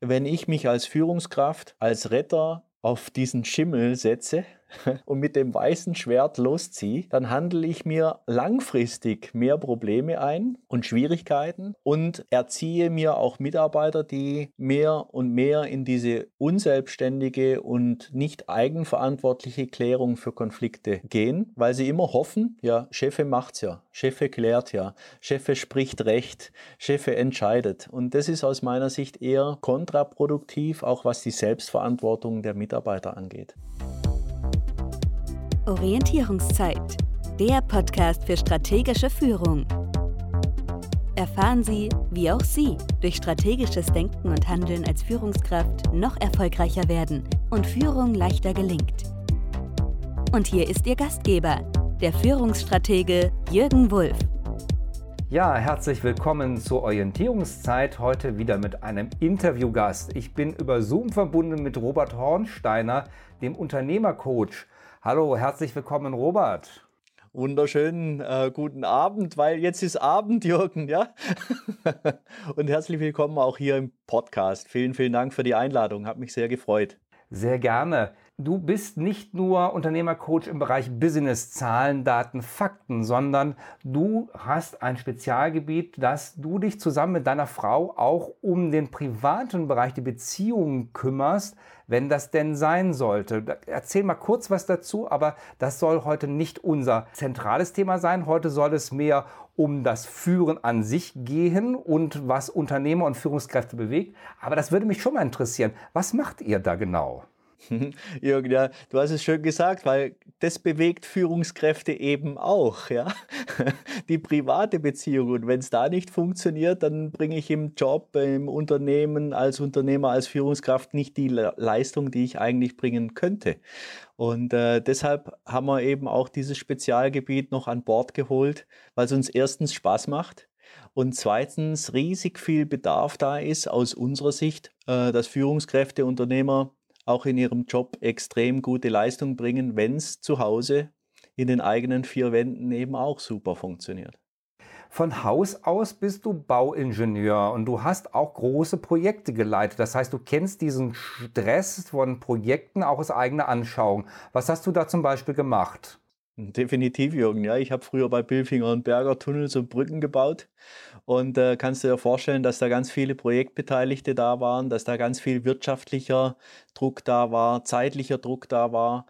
wenn ich mich als Führungskraft, als Retter auf diesen Schimmel setze und mit dem weißen Schwert losziehe, dann handle ich mir langfristig mehr Probleme ein und Schwierigkeiten und erziehe mir auch Mitarbeiter, die mehr und mehr in diese unselbstständige und nicht eigenverantwortliche Klärung für Konflikte gehen, weil sie immer hoffen, ja, Chefe macht's ja, Chefe klärt ja, Chefe spricht recht, Chefe entscheidet. Und das ist aus meiner Sicht eher kontraproduktiv, auch was die Selbstverantwortung der Mitarbeiter angeht. Orientierungszeit, der Podcast für strategische Führung. Erfahren Sie, wie auch Sie durch strategisches Denken und Handeln als Führungskraft noch erfolgreicher werden und Führung leichter gelingt. Und hier ist Ihr Gastgeber, der Führungsstratege Jürgen Wulff. Ja, herzlich willkommen zur Orientierungszeit. Heute wieder mit einem Interviewgast. Ich bin über Zoom verbunden mit Robert Hornsteiner, dem Unternehmercoach. Hallo, herzlich willkommen, Robert. Wunderschönen äh, guten Abend, weil jetzt ist Abend, Jürgen, ja? Und herzlich willkommen auch hier im Podcast. Vielen, vielen Dank für die Einladung, hat mich sehr gefreut. Sehr gerne. Du bist nicht nur Unternehmercoach im Bereich Business, Zahlen, Daten, Fakten, sondern du hast ein Spezialgebiet, dass du dich zusammen mit deiner Frau auch um den privaten Bereich, die Beziehungen kümmerst, wenn das denn sein sollte. Erzähl mal kurz was dazu, aber das soll heute nicht unser zentrales Thema sein. Heute soll es mehr um das Führen an sich gehen und was Unternehmer und Führungskräfte bewegt. Aber das würde mich schon mal interessieren. Was macht ihr da genau? Jürgen, ja, du hast es schön gesagt, weil das bewegt Führungskräfte eben auch, ja. Die private Beziehung. Und wenn es da nicht funktioniert, dann bringe ich im Job, im Unternehmen, als Unternehmer, als Führungskraft nicht die Leistung, die ich eigentlich bringen könnte. Und äh, deshalb haben wir eben auch dieses Spezialgebiet noch an Bord geholt, weil es uns erstens Spaß macht und zweitens riesig viel Bedarf da ist aus unserer Sicht, äh, dass Führungskräfte, Unternehmer auch in ihrem Job extrem gute Leistung bringen, wenn es zu Hause in den eigenen vier Wänden eben auch super funktioniert. Von Haus aus bist du Bauingenieur und du hast auch große Projekte geleitet. Das heißt, du kennst diesen Stress von Projekten auch aus eigener Anschauung. Was hast du da zum Beispiel gemacht? Definitiv, Jürgen. Ja, ich habe früher bei Billfinger und Berger Tunnels und Brücken gebaut. Und äh, kannst du dir vorstellen, dass da ganz viele Projektbeteiligte da waren, dass da ganz viel wirtschaftlicher Druck da war, zeitlicher Druck da war.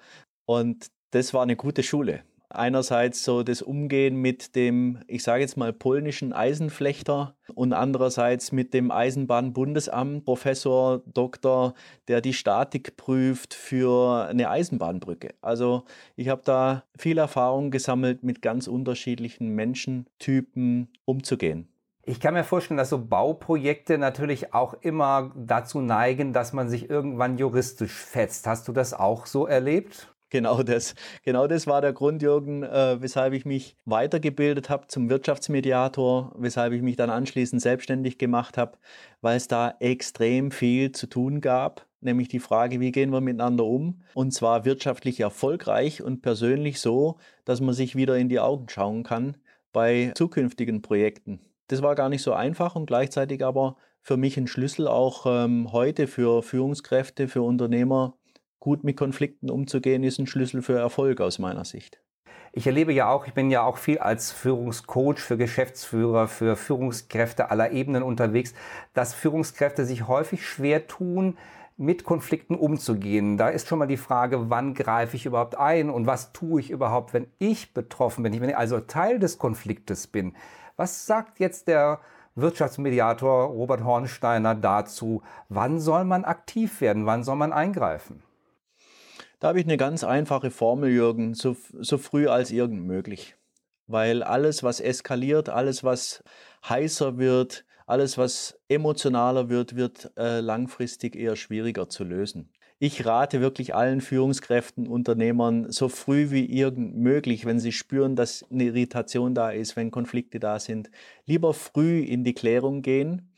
Und das war eine gute Schule einerseits so das Umgehen mit dem, ich sage jetzt mal, polnischen Eisenflechter und andererseits mit dem Eisenbahnbundesamt, Professor, Doktor, der die Statik prüft für eine Eisenbahnbrücke. Also ich habe da viel Erfahrung gesammelt, mit ganz unterschiedlichen Menschentypen umzugehen. Ich kann mir vorstellen, dass so Bauprojekte natürlich auch immer dazu neigen, dass man sich irgendwann juristisch fetzt. Hast du das auch so erlebt? Genau das. Genau das war der Grund, Jürgen, äh, weshalb ich mich weitergebildet habe zum Wirtschaftsmediator, weshalb ich mich dann anschließend selbstständig gemacht habe, weil es da extrem viel zu tun gab. Nämlich die Frage, wie gehen wir miteinander um? Und zwar wirtschaftlich erfolgreich und persönlich so, dass man sich wieder in die Augen schauen kann bei zukünftigen Projekten. Das war gar nicht so einfach und gleichzeitig aber für mich ein Schlüssel auch ähm, heute für Führungskräfte, für Unternehmer, gut mit Konflikten umzugehen, ist ein Schlüssel für Erfolg aus meiner Sicht. Ich erlebe ja auch, ich bin ja auch viel als Führungscoach für Geschäftsführer, für Führungskräfte aller Ebenen unterwegs, dass Führungskräfte sich häufig schwer tun, mit Konflikten umzugehen. Da ist schon mal die Frage, wann greife ich überhaupt ein und was tue ich überhaupt, wenn ich betroffen bin, wenn ich also Teil des Konfliktes bin. Was sagt jetzt der Wirtschaftsmediator Robert Hornsteiner dazu? Wann soll man aktiv werden? Wann soll man eingreifen? Da habe ich eine ganz einfache Formel, Jürgen, so, so früh als irgend möglich. Weil alles, was eskaliert, alles, was heißer wird, alles, was emotionaler wird, wird äh, langfristig eher schwieriger zu lösen. Ich rate wirklich allen Führungskräften, Unternehmern so früh wie irgend möglich, wenn sie spüren, dass eine Irritation da ist, wenn Konflikte da sind, lieber früh in die Klärung gehen,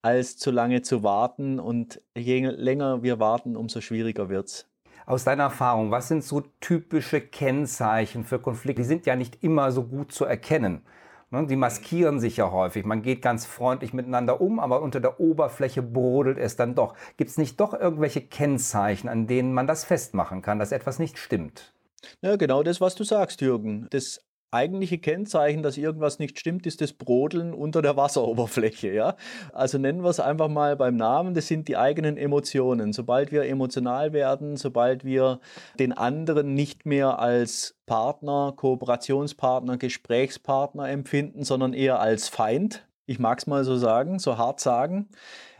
als zu lange zu warten. Und je länger wir warten, umso schwieriger wird's. Aus deiner Erfahrung, was sind so typische Kennzeichen für Konflikte? Die sind ja nicht immer so gut zu erkennen. Ne, die maskieren sich ja häufig. Man geht ganz freundlich miteinander um, aber unter der Oberfläche brodelt es dann doch. Gibt es nicht doch irgendwelche Kennzeichen, an denen man das festmachen kann, dass etwas nicht stimmt? Ja, genau das, was du sagst, Jürgen. Das eigentliche Kennzeichen, dass irgendwas nicht stimmt, ist das Brodeln unter der Wasseroberfläche. Ja? Also nennen wir es einfach mal beim Namen, das sind die eigenen Emotionen. Sobald wir emotional werden, sobald wir den anderen nicht mehr als Partner, Kooperationspartner, Gesprächspartner empfinden, sondern eher als Feind, ich mag es mal so sagen, so hart sagen,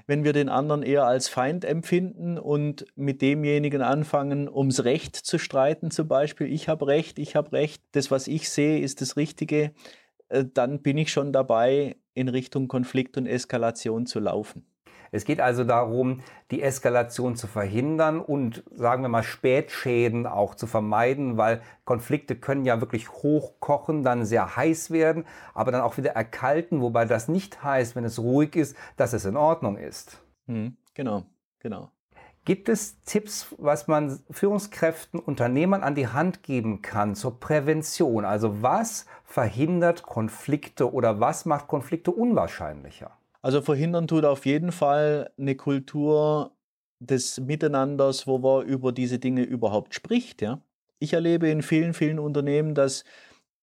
wenn wir den anderen eher als Feind empfinden und mit demjenigen anfangen, ums Recht zu streiten, zum Beispiel, ich habe Recht, ich habe Recht, das, was ich sehe, ist das Richtige, äh, dann bin ich schon dabei, in Richtung Konflikt und Eskalation zu laufen. Es geht also darum, die Eskalation zu verhindern und, sagen wir mal, Spätschäden auch zu vermeiden, weil Konflikte können ja wirklich hochkochen, dann sehr heiß werden, aber dann auch wieder erkalten, wobei das nicht heißt, wenn es ruhig ist, dass es in Ordnung ist. Mhm, genau, genau. Gibt es Tipps, was man Führungskräften, Unternehmern an die Hand geben kann zur Prävention? Also was verhindert Konflikte oder was macht Konflikte unwahrscheinlicher? Also verhindern tut auf jeden Fall eine Kultur des Miteinanders, wo man über diese Dinge überhaupt spricht. Ja? Ich erlebe in vielen, vielen Unternehmen, dass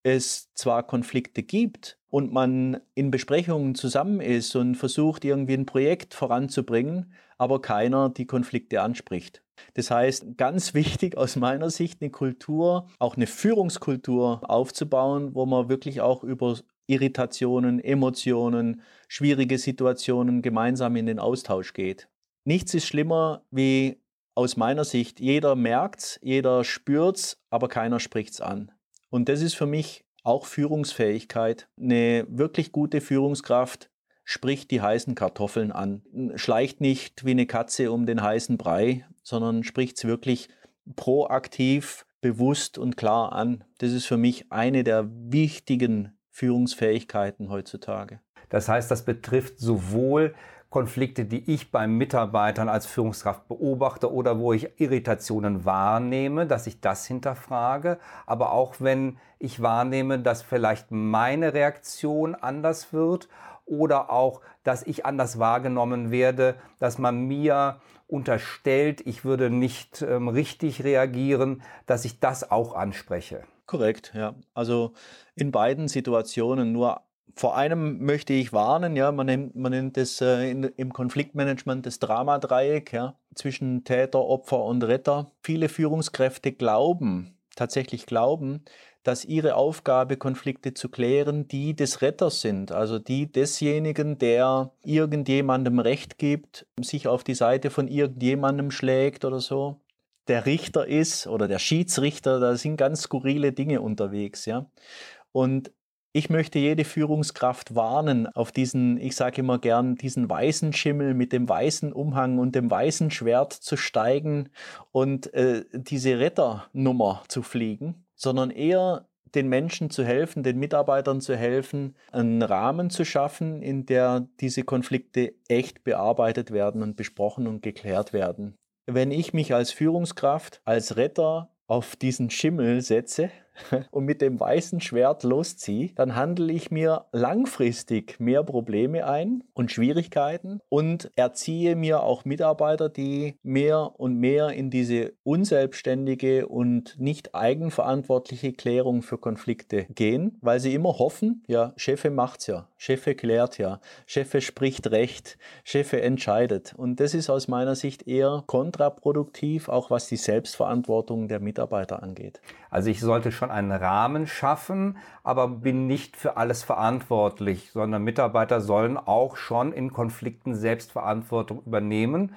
es zwar Konflikte gibt und man in Besprechungen zusammen ist und versucht, irgendwie ein Projekt voranzubringen, aber keiner die Konflikte anspricht. Das heißt, ganz wichtig aus meiner Sicht, eine Kultur, auch eine Führungskultur aufzubauen, wo man wirklich auch über Irritationen, Emotionen, schwierige Situationen gemeinsam in den Austausch geht. Nichts ist schlimmer wie aus meiner Sicht, jeder merkt's, jeder spürt's, aber keiner spricht's an. Und das ist für mich auch Führungsfähigkeit. Eine wirklich gute Führungskraft spricht die heißen Kartoffeln an, schleicht nicht wie eine Katze um den heißen Brei, sondern spricht's wirklich proaktiv, bewusst und klar an. Das ist für mich eine der wichtigen Führungsfähigkeiten heutzutage. Das heißt, das betrifft sowohl Konflikte, die ich bei Mitarbeitern als Führungskraft beobachte oder wo ich Irritationen wahrnehme, dass ich das hinterfrage, aber auch wenn ich wahrnehme, dass vielleicht meine Reaktion anders wird oder auch, dass ich anders wahrgenommen werde, dass man mir unterstellt, ich würde nicht ähm, richtig reagieren, dass ich das auch anspreche. Korrekt, ja. Also in beiden Situationen nur vor einem möchte ich warnen, ja, man nennt, man nennt das äh, in, im Konfliktmanagement das Dramadreieck, ja, zwischen Täter, Opfer und Retter. Viele Führungskräfte glauben, tatsächlich glauben, dass ihre Aufgabe, Konflikte zu klären, die des Retters sind, also die desjenigen, der irgendjemandem Recht gibt, sich auf die Seite von irgendjemandem schlägt oder so der Richter ist oder der Schiedsrichter, da sind ganz skurrile Dinge unterwegs, ja. Und ich möchte jede Führungskraft warnen, auf diesen, ich sage immer gern, diesen weißen Schimmel mit dem weißen Umhang und dem weißen Schwert zu steigen und äh, diese Retternummer zu fliegen, sondern eher den Menschen zu helfen, den Mitarbeitern zu helfen, einen Rahmen zu schaffen, in der diese Konflikte echt bearbeitet werden und besprochen und geklärt werden wenn ich mich als Führungskraft, als Retter auf diesen Schimmel setze und mit dem weißen Schwert losziehe, dann handle ich mir langfristig mehr Probleme ein und Schwierigkeiten und erziehe mir auch Mitarbeiter, die mehr und mehr in diese unselbstständige und nicht eigenverantwortliche Klärung für Konflikte gehen, weil sie immer hoffen, ja, Chefe macht's ja, Chefe klärt ja, Chefe spricht recht, Chefe entscheidet. Und das ist aus meiner Sicht eher kontraproduktiv, auch was die Selbstverantwortung der Mitarbeiter angeht. Also ich sollte schon einen Rahmen schaffen, aber bin nicht für alles verantwortlich, sondern Mitarbeiter sollen auch schon in Konflikten Selbstverantwortung übernehmen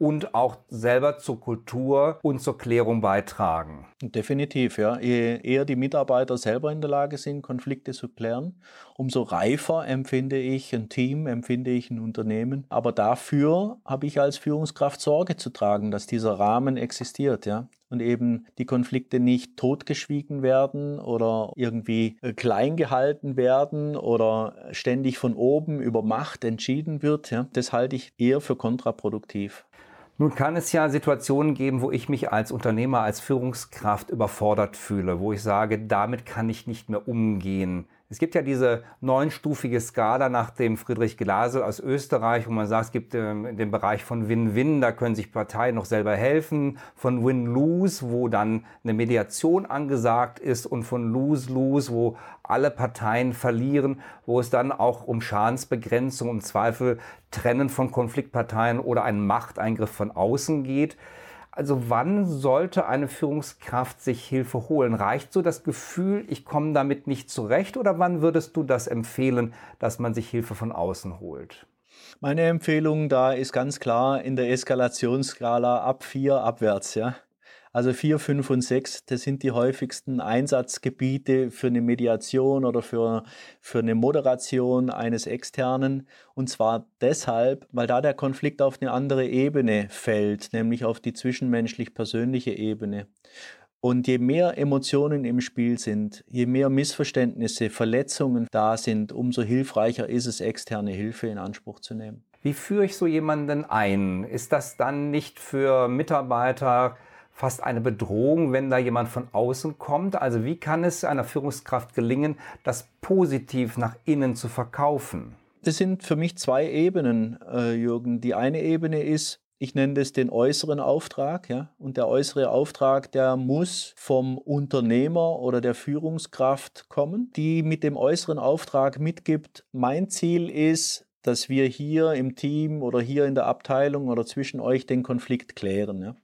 und auch selber zur Kultur und zur Klärung beitragen. Definitiv, ja. Je eher die Mitarbeiter selber in der Lage sind, Konflikte zu klären, umso reifer empfinde ich ein Team, empfinde ich ein Unternehmen. Aber dafür habe ich als Führungskraft Sorge zu tragen, dass dieser Rahmen existiert, ja und eben die Konflikte nicht totgeschwiegen werden oder irgendwie äh, klein gehalten werden oder ständig von oben über Macht entschieden wird. Ja. Das halte ich eher für kontraproduktiv. Nun kann es ja Situationen geben, wo ich mich als Unternehmer, als Führungskraft überfordert fühle, wo ich sage, damit kann ich nicht mehr umgehen. Es gibt ja diese neunstufige Skala nach dem Friedrich Glasel aus Österreich, wo man sagt, es gibt ähm, den Bereich von Win-Win, da können sich Parteien noch selber helfen, von Win-Lose, wo dann eine Mediation angesagt ist und von Lose-Lose, wo alle Parteien verlieren, wo es dann auch um Schadensbegrenzung, um Zweifel Trennen von Konfliktparteien oder einen Machteingriff von außen geht. Also wann sollte eine Führungskraft sich Hilfe holen? Reicht so das Gefühl, ich komme damit nicht zurecht oder wann würdest du das empfehlen, dass man sich Hilfe von außen holt? Meine Empfehlung da ist ganz klar in der Eskalationsskala ab vier abwärts, ja. Also 4, 5 und 6, das sind die häufigsten Einsatzgebiete für eine Mediation oder für, für eine Moderation eines Externen. Und zwar deshalb, weil da der Konflikt auf eine andere Ebene fällt, nämlich auf die zwischenmenschlich-persönliche Ebene. Und je mehr Emotionen im Spiel sind, je mehr Missverständnisse, Verletzungen da sind, umso hilfreicher ist es, externe Hilfe in Anspruch zu nehmen. Wie führe ich so jemanden ein? Ist das dann nicht für Mitarbeiter fast eine Bedrohung, wenn da jemand von außen kommt? Also wie kann es einer Führungskraft gelingen, das positiv nach innen zu verkaufen? Das sind für mich zwei Ebenen, äh, Jürgen. Die eine Ebene ist, ich nenne das den äußeren Auftrag, ja. Und der äußere Auftrag, der muss vom Unternehmer oder der Führungskraft kommen, die mit dem äußeren Auftrag mitgibt, mein Ziel ist, dass wir hier im Team oder hier in der Abteilung oder zwischen euch den Konflikt klären. Ja.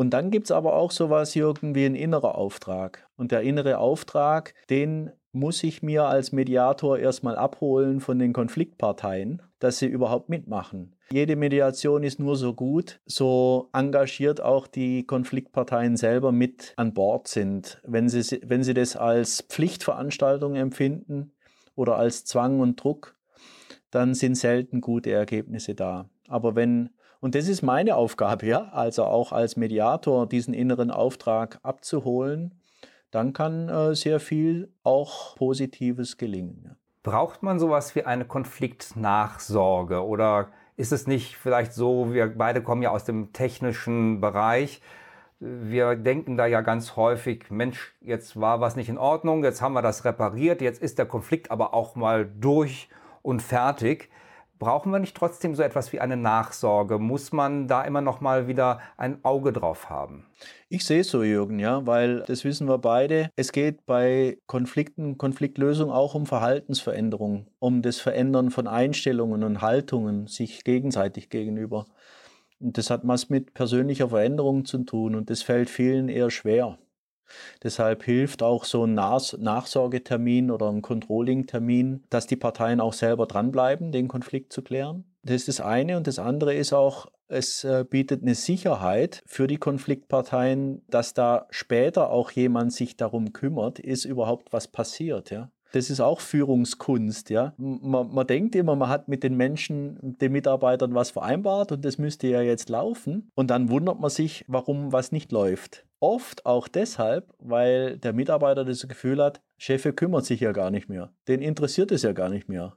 Und dann gibt es aber auch sowas, Jürgen, wie ein innerer Auftrag. Und der innere Auftrag, den muss ich mir als Mediator erstmal abholen von den Konfliktparteien, dass sie überhaupt mitmachen. Jede Mediation ist nur so gut, so engagiert auch die Konfliktparteien selber mit an Bord sind. Wenn sie, wenn sie das als Pflichtveranstaltung empfinden oder als Zwang und Druck, dann sind selten gute Ergebnisse da. Aber wenn und das ist meine Aufgabe, ja, also auch als Mediator diesen inneren Auftrag abzuholen. Dann kann äh, sehr viel auch Positives gelingen. Ja. Braucht man sowas wie eine Konfliktnachsorge oder ist es nicht vielleicht so, wir beide kommen ja aus dem technischen Bereich, wir denken da ja ganz häufig, Mensch, jetzt war was nicht in Ordnung, jetzt haben wir das repariert, jetzt ist der Konflikt aber auch mal durch und fertig. Brauchen wir nicht trotzdem so etwas wie eine Nachsorge? Muss man da immer noch mal wieder ein Auge drauf haben? Ich sehe es so, Jürgen, ja, weil das wissen wir beide. Es geht bei Konflikten, Konfliktlösung auch um Verhaltensveränderung, um das Verändern von Einstellungen und Haltungen sich gegenseitig gegenüber. Und das hat was mit persönlicher Veränderung zu tun und das fällt vielen eher schwer. Deshalb hilft auch so ein Nachsorgetermin oder ein Controlling-Termin, dass die Parteien auch selber dranbleiben, den Konflikt zu klären. Das ist das eine. Und das andere ist auch, es äh, bietet eine Sicherheit für die Konfliktparteien, dass da später auch jemand sich darum kümmert, ist überhaupt was passiert. Ja? Das ist auch Führungskunst, ja. Man, man, denkt immer, man hat mit den Menschen, den Mitarbeitern was vereinbart und das müsste ja jetzt laufen. Und dann wundert man sich, warum was nicht läuft. Oft auch deshalb, weil der Mitarbeiter das Gefühl hat, Chefe kümmert sich ja gar nicht mehr. Den interessiert es ja gar nicht mehr.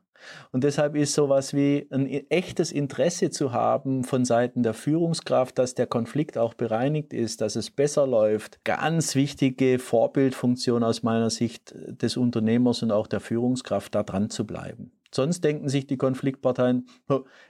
Und deshalb ist sowas wie ein echtes Interesse zu haben von Seiten der Führungskraft, dass der Konflikt auch bereinigt ist, dass es besser läuft. Ganz wichtige Vorbildfunktion aus meiner Sicht des Unternehmers und auch der Führungskraft, da dran zu bleiben. Sonst denken sich die Konfliktparteien,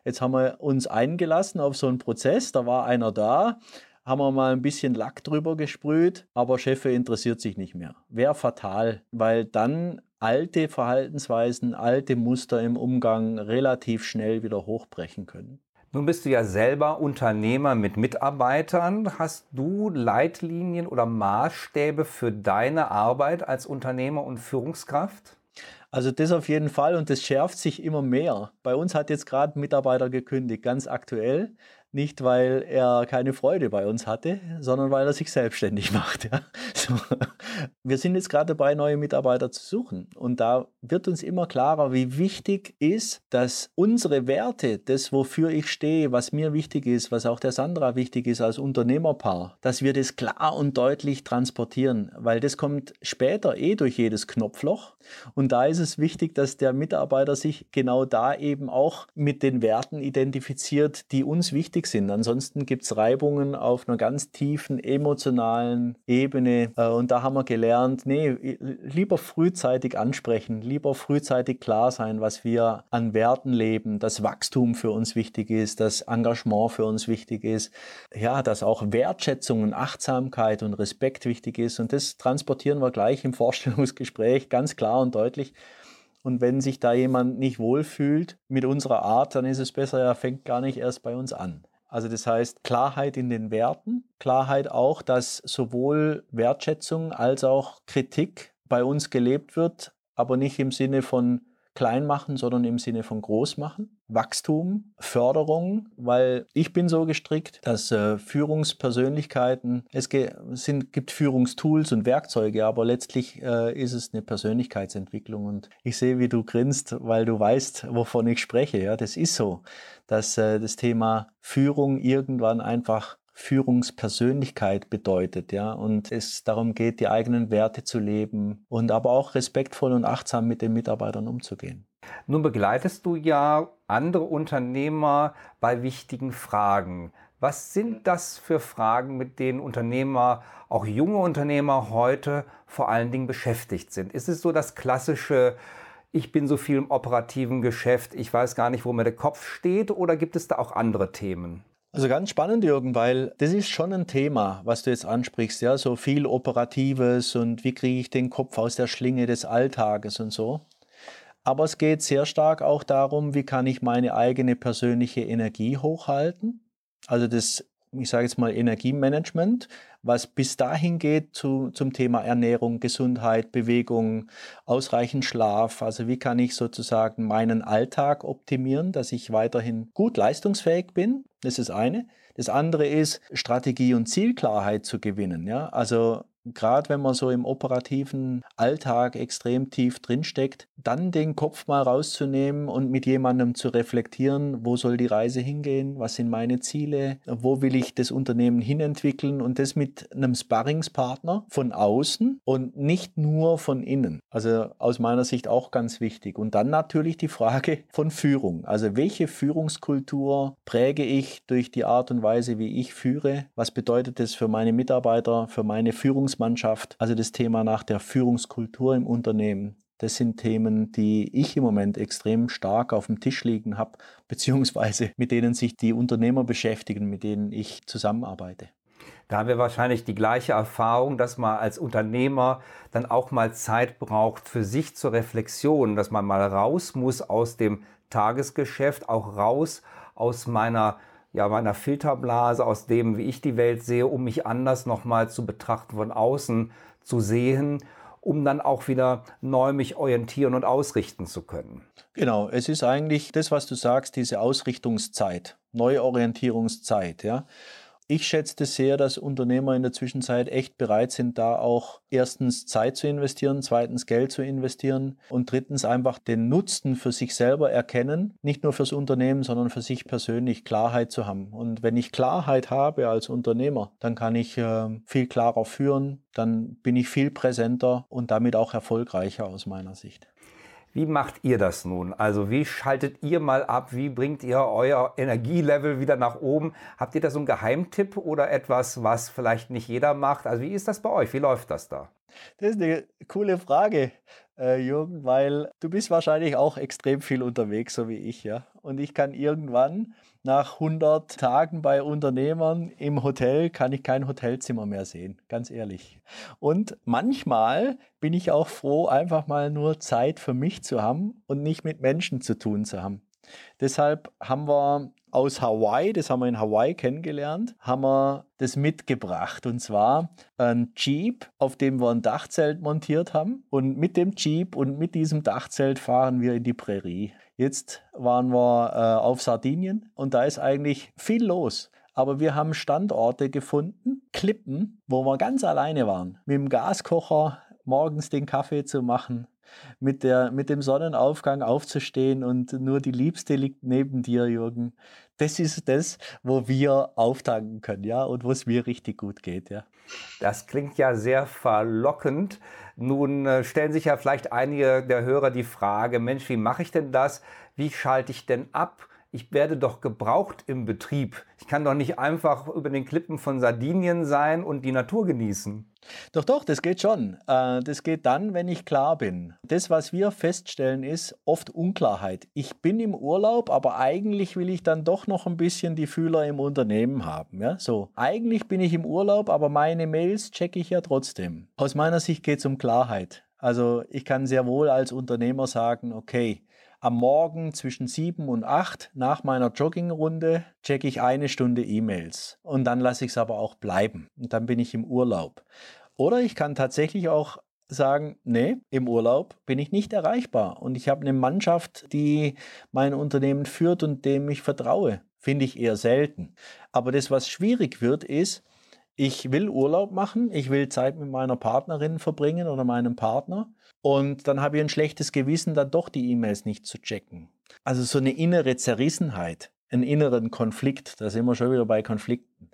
jetzt haben wir uns eingelassen auf so einen Prozess, da war einer da, haben wir mal ein bisschen Lack drüber gesprüht, aber Chefe interessiert sich nicht mehr. Wäre fatal, weil dann alte Verhaltensweisen, alte Muster im Umgang relativ schnell wieder hochbrechen können. Nun bist du ja selber Unternehmer mit Mitarbeitern. Hast du Leitlinien oder Maßstäbe für deine Arbeit als Unternehmer und Führungskraft? Also das auf jeden Fall und das schärft sich immer mehr. Bei uns hat jetzt gerade ein Mitarbeiter gekündigt, ganz aktuell. Nicht, weil er keine Freude bei uns hatte, sondern weil er sich selbstständig macht. Ja. So. Wir sind jetzt gerade dabei, neue Mitarbeiter zu suchen. Und da wird uns immer klarer, wie wichtig ist, dass unsere Werte, das, wofür ich stehe, was mir wichtig ist, was auch der Sandra wichtig ist als Unternehmerpaar, dass wir das klar und deutlich transportieren. Weil das kommt später eh durch jedes Knopfloch. Und da ist es wichtig, dass der Mitarbeiter sich genau da eben auch mit den Werten identifiziert, die uns wichtig wichtig sind. Ansonsten gibt es Reibungen auf einer ganz tiefen emotionalen Ebene. Äh, und da haben wir gelernt, nee, lieber frühzeitig ansprechen, lieber frühzeitig klar sein, was wir an Werten leben, dass Wachstum für uns wichtig ist, dass Engagement für uns wichtig ist, ja, dass auch Wertschätzung und Achtsamkeit und Respekt wichtig ist. Und das transportieren wir gleich im Vorstellungsgespräch ganz klar und deutlich. Und wenn sich da jemand nicht wohlfühlt mit unserer Art, dann ist es besser, er fängt gar nicht erst bei uns an. Also das heißt Klarheit in den Werten, Klarheit auch, dass sowohl Wertschätzung als auch Kritik bei uns gelebt wird, aber nicht im Sinne von klein machen, sondern im Sinne von groß machen. Wachstum, Förderung, weil ich bin so gestrickt, dass äh, Führungspersönlichkeiten, es sind, gibt Führungstools und Werkzeuge, aber letztlich äh, ist es eine Persönlichkeitsentwicklung und ich sehe, wie du grinst, weil du weißt, wovon ich spreche. Ja, das ist so, dass äh, das Thema Führung irgendwann einfach Führungspersönlichkeit bedeutet, ja, und es darum geht, die eigenen Werte zu leben und aber auch respektvoll und achtsam mit den Mitarbeitern umzugehen. Nun begleitest du ja andere Unternehmer bei wichtigen Fragen. Was sind das für Fragen, mit denen Unternehmer, auch junge Unternehmer heute vor allen Dingen beschäftigt sind? Ist es so das klassische ich bin so viel im operativen Geschäft, ich weiß gar nicht, wo mir der Kopf steht, oder gibt es da auch andere Themen? Also ganz spannend, Jürgen, weil das ist schon ein Thema, was du jetzt ansprichst, ja, so viel Operatives und wie kriege ich den Kopf aus der Schlinge des Alltages und so. Aber es geht sehr stark auch darum, wie kann ich meine eigene persönliche Energie hochhalten. Also das, ich sage jetzt mal Energiemanagement, was bis dahin geht zu, zum Thema Ernährung, Gesundheit, Bewegung, ausreichend Schlaf. Also wie kann ich sozusagen meinen Alltag optimieren, dass ich weiterhin gut leistungsfähig bin, das ist eine. Das andere ist, Strategie und Zielklarheit zu gewinnen. Ja? Also gerade wenn man so im operativen Alltag extrem tief drinsteckt, dann den Kopf mal rauszunehmen und mit jemandem zu reflektieren, wo soll die Reise hingehen, was sind meine Ziele, wo will ich das Unternehmen hinentwickeln und das mit einem Sparringspartner von außen und nicht nur von innen. Also aus meiner Sicht auch ganz wichtig. Und dann natürlich die Frage von Führung. Also welche Führungskultur präge ich durch die Art und Weise, wie ich führe? Was bedeutet das für meine Mitarbeiter, für meine Führungsmannschaft? Also das Thema nach der Führungskultur im Unternehmen. Das sind Themen, die ich im Moment extrem stark auf dem Tisch liegen habe, beziehungsweise mit denen sich die Unternehmer beschäftigen, mit denen ich zusammenarbeite. Da haben wir wahrscheinlich die gleiche Erfahrung, dass man als Unternehmer dann auch mal Zeit braucht für sich zur Reflexion, dass man mal raus muss aus dem Tagesgeschäft, auch raus aus meiner ja, meiner Filterblase, aus dem, wie ich die Welt sehe, um mich anders nochmal zu betrachten, von außen zu sehen um dann auch wieder neu mich orientieren und ausrichten zu können. Genau, es ist eigentlich das, was du sagst, diese Ausrichtungszeit, Neuorientierungszeit, ja. Ich schätze sehr, dass Unternehmer in der Zwischenzeit echt bereit sind, da auch erstens Zeit zu investieren, zweitens Geld zu investieren und drittens einfach den Nutzen für sich selber erkennen, nicht nur fürs Unternehmen, sondern für sich persönlich Klarheit zu haben. Und wenn ich Klarheit habe als Unternehmer, dann kann ich äh, viel klarer führen, dann bin ich viel präsenter und damit auch erfolgreicher aus meiner Sicht. Wie macht ihr das nun? Also wie schaltet ihr mal ab? Wie bringt ihr euer Energielevel wieder nach oben? Habt ihr da so einen Geheimtipp oder etwas, was vielleicht nicht jeder macht? Also wie ist das bei euch? Wie läuft das da? Das ist eine coole Frage, äh, Jürgen, weil du bist wahrscheinlich auch extrem viel unterwegs, so wie ich, ja. Und ich kann irgendwann nach 100 Tagen bei Unternehmern im Hotel kann ich kein Hotelzimmer mehr sehen, ganz ehrlich. Und manchmal bin ich auch froh, einfach mal nur Zeit für mich zu haben und nicht mit Menschen zu tun zu haben. Deshalb haben wir aus Hawaii, das haben wir in Hawaii kennengelernt, haben wir das mitgebracht. Und zwar ein Jeep, auf dem wir ein Dachzelt montiert haben. Und mit dem Jeep und mit diesem Dachzelt fahren wir in die Prärie. Jetzt waren wir äh, auf Sardinien und da ist eigentlich viel los. Aber wir haben Standorte gefunden, Klippen, wo wir ganz alleine waren. Mit dem Gaskocher morgens den Kaffee zu machen, mit, der, mit dem Sonnenaufgang aufzustehen und nur die Liebste liegt neben dir, Jürgen. Das ist das, wo wir auftanken können, ja, und wo es mir richtig gut geht, ja. Das klingt ja sehr verlockend. Nun äh, stellen sich ja vielleicht einige der Hörer die Frage, Mensch, wie mache ich denn das? Wie schalte ich denn ab? Ich werde doch gebraucht im Betrieb. Ich kann doch nicht einfach über den Klippen von Sardinien sein und die Natur genießen. Doch, doch, das geht schon. Äh, das geht dann, wenn ich klar bin. Das, was wir feststellen, ist oft Unklarheit. Ich bin im Urlaub, aber eigentlich will ich dann doch noch ein bisschen die Fühler im Unternehmen haben. Ja? So, eigentlich bin ich im Urlaub, aber meine Mails checke ich ja trotzdem. Aus meiner Sicht geht es um Klarheit. Also ich kann sehr wohl als Unternehmer sagen, okay, am Morgen zwischen sieben und acht nach meiner Joggingrunde checke ich eine Stunde E-Mails und dann lasse ich es aber auch bleiben und dann bin ich im Urlaub. Oder ich kann tatsächlich auch sagen, nee, im Urlaub bin ich nicht erreichbar und ich habe eine Mannschaft, die mein Unternehmen führt und dem ich vertraue. Finde ich eher selten. Aber das, was schwierig wird, ist, ich will Urlaub machen, ich will Zeit mit meiner Partnerin verbringen oder meinem Partner und dann habe ich ein schlechtes Gewissen, dann doch die E-Mails nicht zu checken. Also so eine innere Zerrissenheit, einen inneren Konflikt, da sind wir schon wieder bei Konflikten.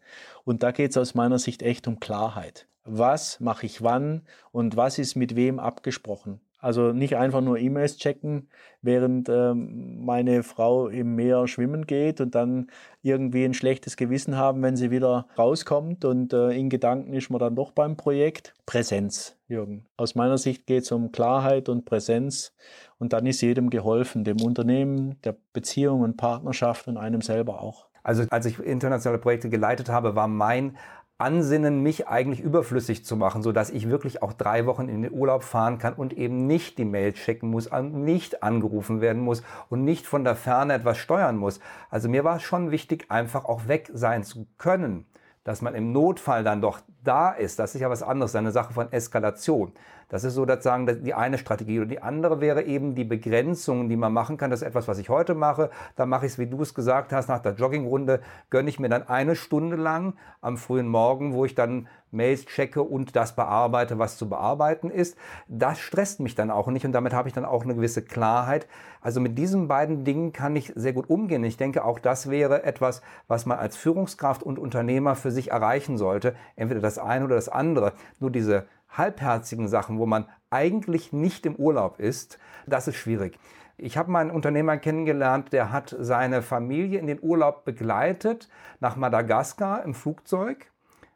Und da geht es aus meiner Sicht echt um Klarheit. Was mache ich wann und was ist mit wem abgesprochen? Also nicht einfach nur E-Mails checken, während ähm, meine Frau im Meer schwimmen geht und dann irgendwie ein schlechtes Gewissen haben, wenn sie wieder rauskommt und äh, in Gedanken ist man dann doch beim Projekt. Präsenz, Jürgen. Aus meiner Sicht geht es um Klarheit und Präsenz und dann ist jedem geholfen, dem Unternehmen, der Beziehung und Partnerschaft und einem selber auch. Also als ich internationale Projekte geleitet habe, war mein Ansinnen, mich eigentlich überflüssig zu machen, so dass ich wirklich auch drei Wochen in den Urlaub fahren kann und eben nicht die Mail checken muss, nicht angerufen werden muss und nicht von der Ferne etwas steuern muss. Also mir war es schon wichtig, einfach auch weg sein zu können. Dass man im Notfall dann doch da ist, das ist ja was anderes, eine Sache von Eskalation. Das ist so sozusagen die eine Strategie. Und die andere wäre eben die Begrenzungen, die man machen kann. Das ist etwas, was ich heute mache. Da mache ich es, wie du es gesagt hast, nach der Joggingrunde gönne ich mir dann eine Stunde lang am frühen Morgen, wo ich dann Mails checke und das bearbeite, was zu bearbeiten ist. Das stresst mich dann auch nicht und damit habe ich dann auch eine gewisse Klarheit. Also mit diesen beiden Dingen kann ich sehr gut umgehen. Ich denke, auch das wäre etwas, was man als Führungskraft und Unternehmer für sich erreichen sollte. Entweder das eine oder das andere. Nur diese halbherzigen Sachen, wo man eigentlich nicht im Urlaub ist, das ist schwierig. Ich habe mal einen Unternehmer kennengelernt, der hat seine Familie in den Urlaub begleitet nach Madagaskar im Flugzeug,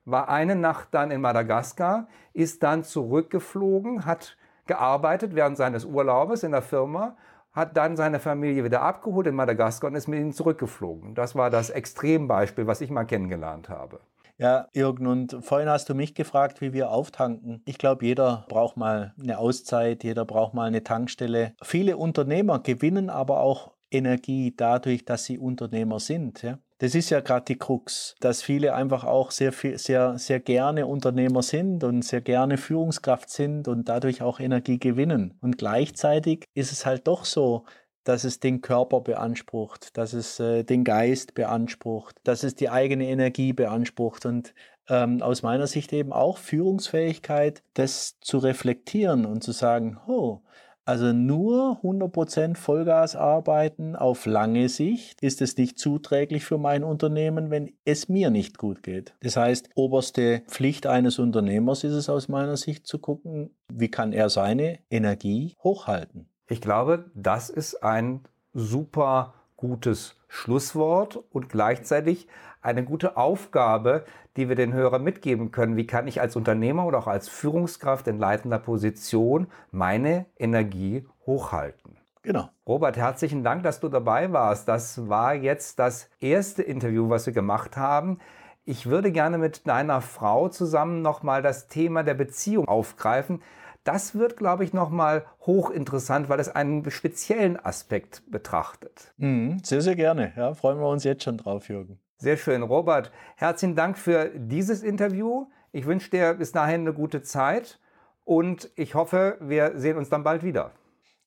war eine Nacht dann in Madagaskar, ist dann zurückgeflogen, hat gearbeitet während seines Urlaubes in der Firma, hat dann seine Familie wieder abgeholt in Madagaskar und ist mit ihnen zurückgeflogen. Das war das Extrembeispiel, was ich mal kennengelernt habe. Ja, Jürgen, und vorhin hast du mich gefragt, wie wir auftanken. Ich glaube, jeder braucht mal eine Auszeit, jeder braucht mal eine Tankstelle. Viele Unternehmer gewinnen aber auch Energie dadurch, dass sie Unternehmer sind. Ja? Das ist ja gerade die Krux, dass viele einfach auch sehr, sehr, sehr gerne Unternehmer sind und sehr gerne Führungskraft sind und dadurch auch Energie gewinnen. Und gleichzeitig ist es halt doch so, dass es den Körper beansprucht, dass es äh, den Geist beansprucht, dass es die eigene Energie beansprucht und ähm, aus meiner Sicht eben auch Führungsfähigkeit, das zu reflektieren und zu sagen, oh, also nur 100% Vollgas arbeiten auf lange Sicht ist es nicht zuträglich für mein Unternehmen, wenn es mir nicht gut geht. Das heißt, oberste Pflicht eines Unternehmers ist es aus meiner Sicht zu gucken, wie kann er seine Energie hochhalten. Ich glaube, das ist ein super gutes Schlusswort und gleichzeitig eine gute Aufgabe, die wir den Hörern mitgeben können. Wie kann ich als Unternehmer oder auch als Führungskraft in leitender Position meine Energie hochhalten? Genau. Robert, herzlichen Dank, dass du dabei warst. Das war jetzt das erste Interview, was wir gemacht haben. Ich würde gerne mit deiner Frau zusammen nochmal das Thema der Beziehung aufgreifen. Das wird, glaube ich, nochmal hochinteressant, weil es einen speziellen Aspekt betrachtet. Mhm, sehr, sehr gerne. Ja, freuen wir uns jetzt schon drauf, Jürgen. Sehr schön. Robert, herzlichen Dank für dieses Interview. Ich wünsche dir bis dahin eine gute Zeit und ich hoffe, wir sehen uns dann bald wieder.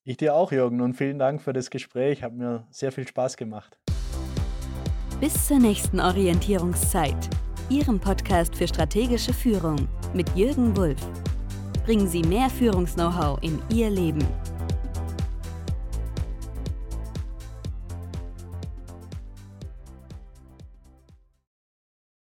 Ich dir auch, Jürgen, und vielen Dank für das Gespräch. Hat mir sehr viel Spaß gemacht. Bis zur nächsten Orientierungszeit. Ihrem Podcast für strategische Führung mit Jürgen Wulff bringen Sie mehr Führungs-Know-how in Ihr Leben.